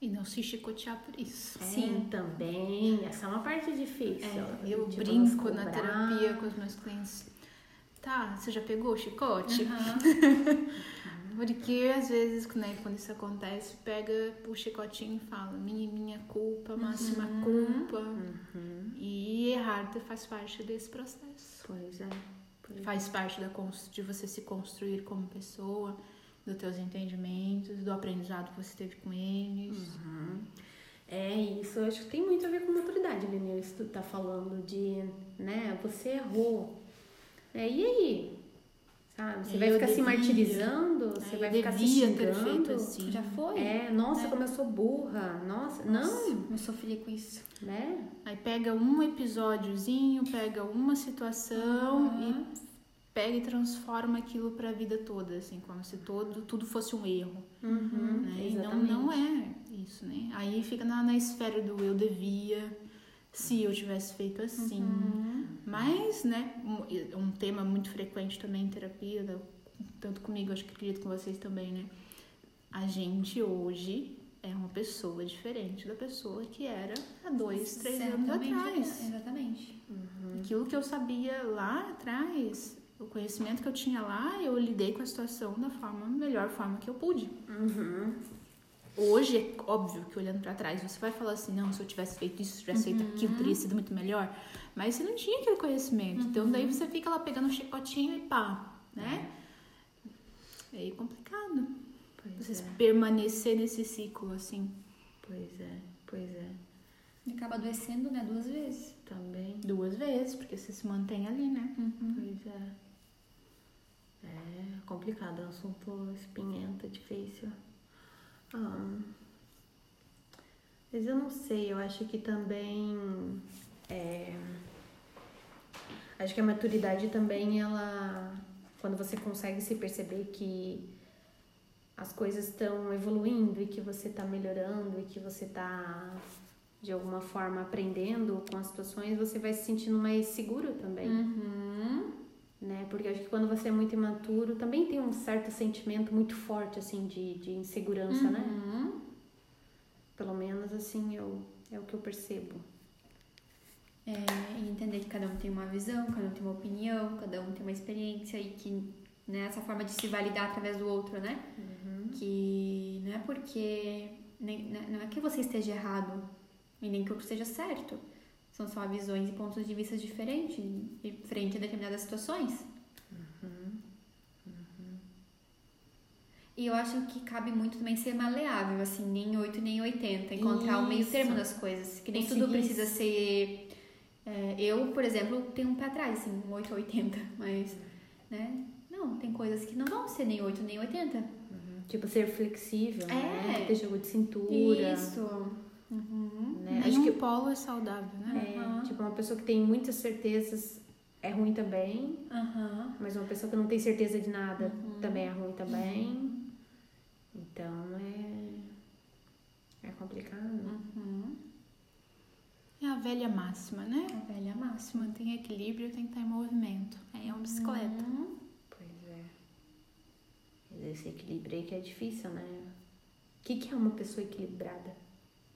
E não se chicotear por isso. Sim, também. Essa é uma parte difícil. É, eu Tipo, brinco na terapia com os meus clientes. Tá, você já pegou o chicote? Porque às vezes, né, quando isso acontece, pega o chicotinho e fala: minha, minha culpa, máxima culpa. E errar faz parte desse processo. Pois é. Pois é. Faz parte da, de você se construir como pessoa, dos teus entendimentos, do aprendizado que você teve com eles. É isso, eu acho que tem muito a ver com maturidade, Aline, isso que tu tá falando de, né, você errou. É, e aí? Sabe? Você E vai ficar se devia, martirizando, você É, vai eu ficar se xingando. assim. Já foi? É, nossa, né? como eu sou burra. Nossa, Nossa, não, eu sofria com isso. né? Aí pega um episódiozinho, pega uma situação Uhum. e pega e transforma aquilo pra vida toda, assim, como se todo, tudo fosse um erro. Uhum, né? E não, não é isso, né? Aí fica na, na esfera do eu devia, se eu tivesse feito assim. Uhum. Mas, né, um, um tema muito frequente também em terapia, tanto comigo, acho que acredito com vocês também, né? A gente hoje é uma pessoa diferente da pessoa que era há dois, três anos atrás. Exatamente. Aquilo que eu sabia lá atrás, o conhecimento que eu tinha lá, eu lidei com a situação da forma, melhor forma que eu pude. Uhum. Hoje é óbvio que olhando pra trás você vai falar assim, não, se eu tivesse feito isso, se eu tivesse feito aquilo, teria sido muito melhor. Mas você não tinha aquele conhecimento. Então daí você fica lá pegando um chicotinho e pá, né? É aí complicado. Pois Você é, permanecer nesse ciclo assim. pois é, pois é. E acaba adoecendo, né? Duas vezes. Também, Duas vezes, porque você se mantém ali, né? pois é. É complicado, é um assunto espinhento, difícil. Ah, mas eu não sei, eu acho que também. É, acho que a maturidade também, ela. Quando você consegue se perceber que as coisas estão evoluindo e que você está melhorando e que você está de alguma forma aprendendo com as situações, você vai se sentindo mais seguro também. Uhum. Né? Porque acho que quando você é muito imaturo, também tem um certo sentimento muito forte assim de, de insegurança, né? Uhum. Pelo menos assim eu, é o que eu percebo. É, entender que cada um tem uma visão, cada um tem uma opinião, cada um tem uma experiência e que né, essa forma de se validar através do outro, né? Que não é porque. Nem, né, não é que você esteja errado e nem que o outro esteja certo. São só visões e pontos de vista diferentes frente a determinadas situações. E eu acho que cabe muito também ser maleável, assim, nem 8 nem 80. Encontrar o meio Isso. termo das coisas. Que nem Conseguir tudo precisa ser. é, eu, por exemplo, tenho um pé atrás, assim, um 8 ou 80. Mas, né? Não, tem coisas que não vão ser nem 8 nem 80. Tipo, ser flexível, né? É. Ter jogo de cintura. Isso. Uhum. Né? Acho que polo é saudável, né? é, Aham. tipo, uma pessoa que tem muitas certezas é ruim também, mas uma pessoa que não tem certeza de nada Uhum. também é ruim também. Então é. É complicado. Uhum. É a velha máxima, né? A velha máxima. mantém equilíbrio, tem que estar em movimento. É uma bicicleta. Uhum. Pois é. Mas esse equilíbrio aí que é difícil, né? O que, que é uma pessoa equilibrada?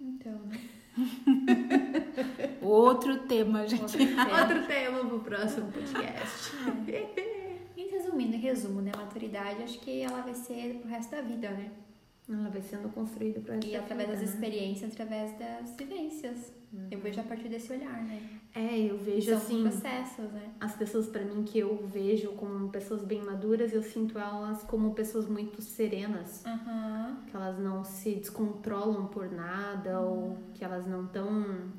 Então, né? Outro tema, gente. Outro tema. Outro tema pro próximo podcast. E resumindo, em resumo, né? Maturidade, acho que ela vai ser pro resto da vida, né? Ela vai sendo construída para E através das experiências, através das vivências. Eu vejo a partir desse olhar, né? É, eu E vejo são assim. processos, né? as pessoas para mim que eu vejo como pessoas bem maduras, eu sinto elas como pessoas muito serenas, Aham. que elas não se descontrolam por nada ou que elas não estão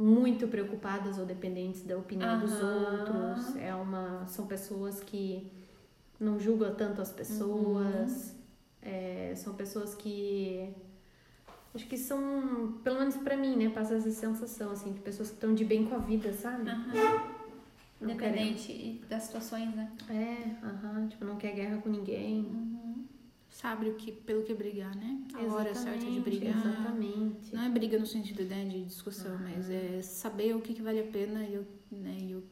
muito preocupadas ou dependentes da opinião dos outros. É uma, são pessoas que não julgam tanto as pessoas. É, são pessoas que acho que são, pelo menos pra mim, né, passa essa sensação assim de pessoas que estão de bem com a vida, sabe? Querem- Independente das situações, né? É, aham, tipo, não quer guerra com ninguém. Uhum. Sabe o que, pelo que brigar, né? A hora certa de Exatamente, brigar. Exatamente. Não é briga no sentido né, de discussão, mas é saber o que, que vale a pena e, o- né, e o-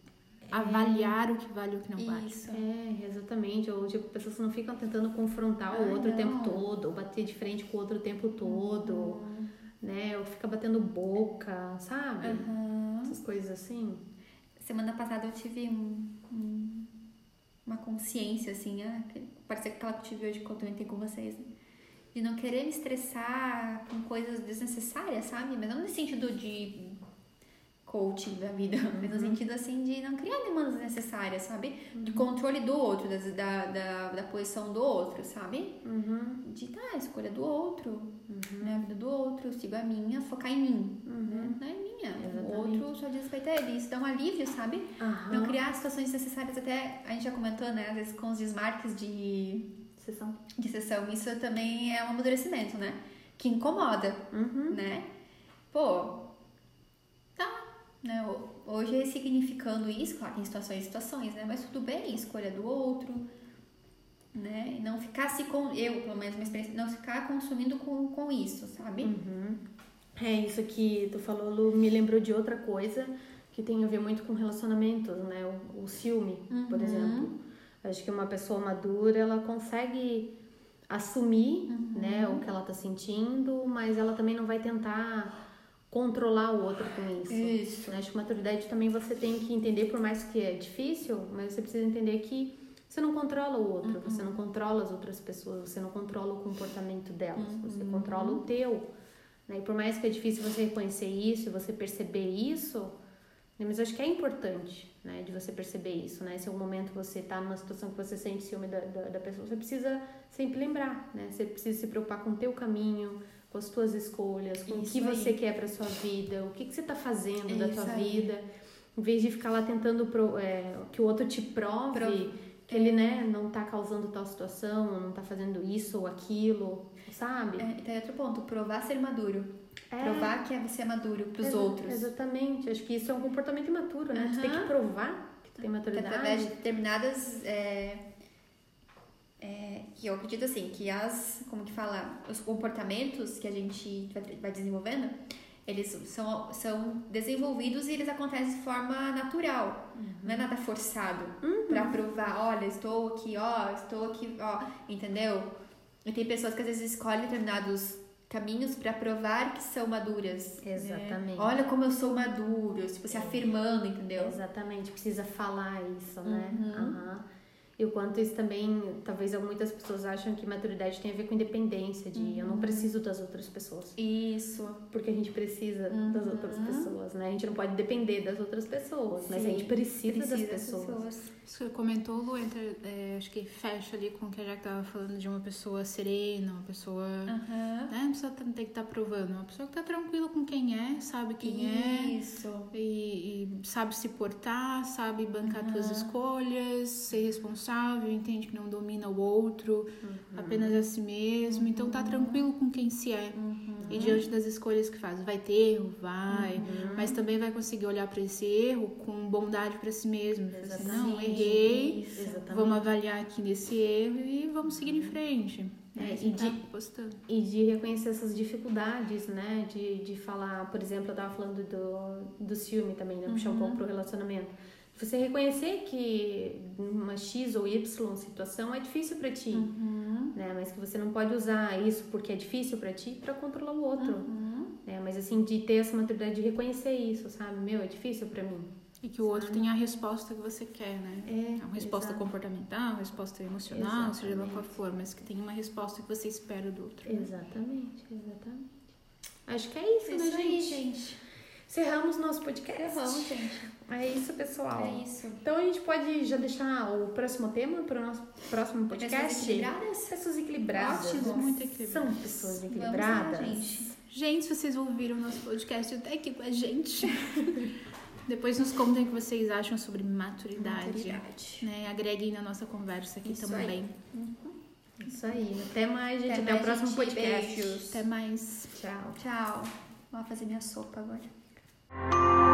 avaliar o que vale e o que não vale. Isso. É, exatamente. Ou tipo, pessoas que não ficam tentando confrontar Ah, o outro o tempo não. todo, ou bater de frente com o outro o tempo todo, né? Ou fica batendo boca, sabe? Aham. Essas coisas assim. Semana passada eu tive um- um- uma consciência, assim, ah, que- parece aquela que eu tive hoje que eu comentei com vocês, né? De não querer me estressar com coisas desnecessárias, sabe? Mas não no sentido de coaching da vida, mas no sentido, assim, de não criar demandas desnecessárias, sabe? De controle do outro, da, da, da posição do outro, sabe? Uhum. De, tá, escolha do outro, né? A vida do outro, sigo a minha, focar em mim, né? É minha. O Exatamente. outro só diz respeito a ele. Isso dá um alívio, sabe? Aham. Não criar situações necessárias, até a gente já comentou, né? Às vezes com os desmarques de, Sessão. de sessão, isso também é um amadurecimento, né? Que incomoda, Uhum. né? Pô, tá, né? Ho- Hoje ressignificando isso, claro, tem situações e situações, né? Mas tudo bem, escolha do outro, né? E não ficar se com eu, pelo menos, minha experiência, não ficar consumindo com, com isso, sabe? Uhum. É, isso que tu falou, Lu, me lembrou de outra coisa que tem a ver muito com relacionamentos, né? O, o ciúme, por Uhum. exemplo. Acho que uma pessoa madura, ela consegue assumir, Uhum. né, o que ela tá sentindo, mas ela também não vai tentar controlar o outro com isso. Isso. Acho que maturidade também você tem que entender, por mais que é difícil, mas você precisa entender que você não controla o outro, você não controla as outras pessoas, você não controla o comportamento delas, você controla o teu. Né? E por mais que é difícil você reconhecer isso, você perceber isso, né? mas eu acho que é importante, né, de você perceber isso, né? Se em algum momento você tá numa situação que você sente ciúme da, da, da pessoa, você precisa sempre lembrar, né? Você precisa se preocupar com o teu caminho, com as tuas escolhas, com Isso o que aí. você quer para sua vida, o que, que você tá fazendo da Isso tua aí. vida, em vez de ficar lá tentando pro- é, que o outro te prove Pro- que ele, né, não tá causando tal situação, não tá fazendo isso ou aquilo, sabe? É, e tem outro ponto, provar ser maduro. É. Provar que você é maduro pros Exa- outros. Exatamente. Acho que isso é um comportamento imaturo, né? Tu tem que provar que tu tem Que maturidade. através de determinadas. É, é, que eu acredito assim, que as. Como que fala? Os comportamentos que a gente vai desenvolvendo, eles são, são desenvolvidos e eles acontecem de forma natural. Não é nada forçado. Pra provar, olha, estou aqui, ó, estou aqui, ó, entendeu? E tem pessoas que às vezes escolhem determinados caminhos pra provar que são maduras. né? Exatamente. Olha como eu sou maduro, tipo, se afirmando, entendeu? Exatamente, precisa falar isso, né? Uhum. Aham. E o quanto isso também, talvez muitas pessoas acham que maturidade tem a ver com independência, de eu Uhum. não preciso das outras pessoas. Isso. Porque a gente precisa das Uhum. outras pessoas, né? A gente não pode depender das outras pessoas, mas a Sim, gente precisa, das pessoas. Isso que você comentou, Lu, entra, é, acho que fecha ali com o que a Jack tava falando de uma pessoa serena, uma pessoa. Aham. Né? Não precisa ter que estar provando. Uma pessoa que tá tranquila com quem é, sabe quem é. Isso. E, e sabe se portar, sabe bancar suas escolhas, ser responsável, entende que não domina o outro, apenas a si mesmo. Então tá tranquilo com quem se é. E diante das escolhas que faz, vai ter erro, vai, mas também vai conseguir olhar para esse erro com bondade para si mesmo. Assim, não, errei. Exatamente. vamos avaliar aqui nesse erro e vamos seguir em frente. É, É, e de... postando. E de reconhecer essas dificuldades, né? De, de falar, por exemplo, eu tava falando do, do ciúme também, né? Puxar um pouco pro relacionamento. Você reconhecer que uma X ou Y situação é difícil pra ti, né? Mas que você não pode usar isso porque é difícil pra ti pra controlar o outro, né? Mas assim, de ter essa maturidade de reconhecer isso, sabe? Meu, é difícil pra mim. E que o outro tenha a resposta que você quer, né? É, uma resposta exato. comportamental, uma resposta emocional, seja lá Exatamente. qual for, mas que tenha uma resposta que você espera do outro. né? Exatamente, exatamente. Acho que é isso, Isso né, gente? gente. Encerramos nosso podcast. Vamos, gente. É isso, pessoal. É isso. Então a gente pode já deixar o próximo tema para o nosso próximo Pessoas podcast? equilibradas? Pessoas equilibradas. Ótimo, muito equilibradas. São pessoas Vamos equilibradas. lá, gente. Gente, se vocês ouviram o nosso podcast até aqui com a gente, depois nos contem o que vocês acham sobre maturidade. Maturidade. Né? Agreguem na nossa conversa aqui Isso também. Isso aí. Até mais, gente. Até Até, mais, o próximo gente. podcast. Beijos. Até mais. Tchau. Tchau. Vou fazer minha sopa agora.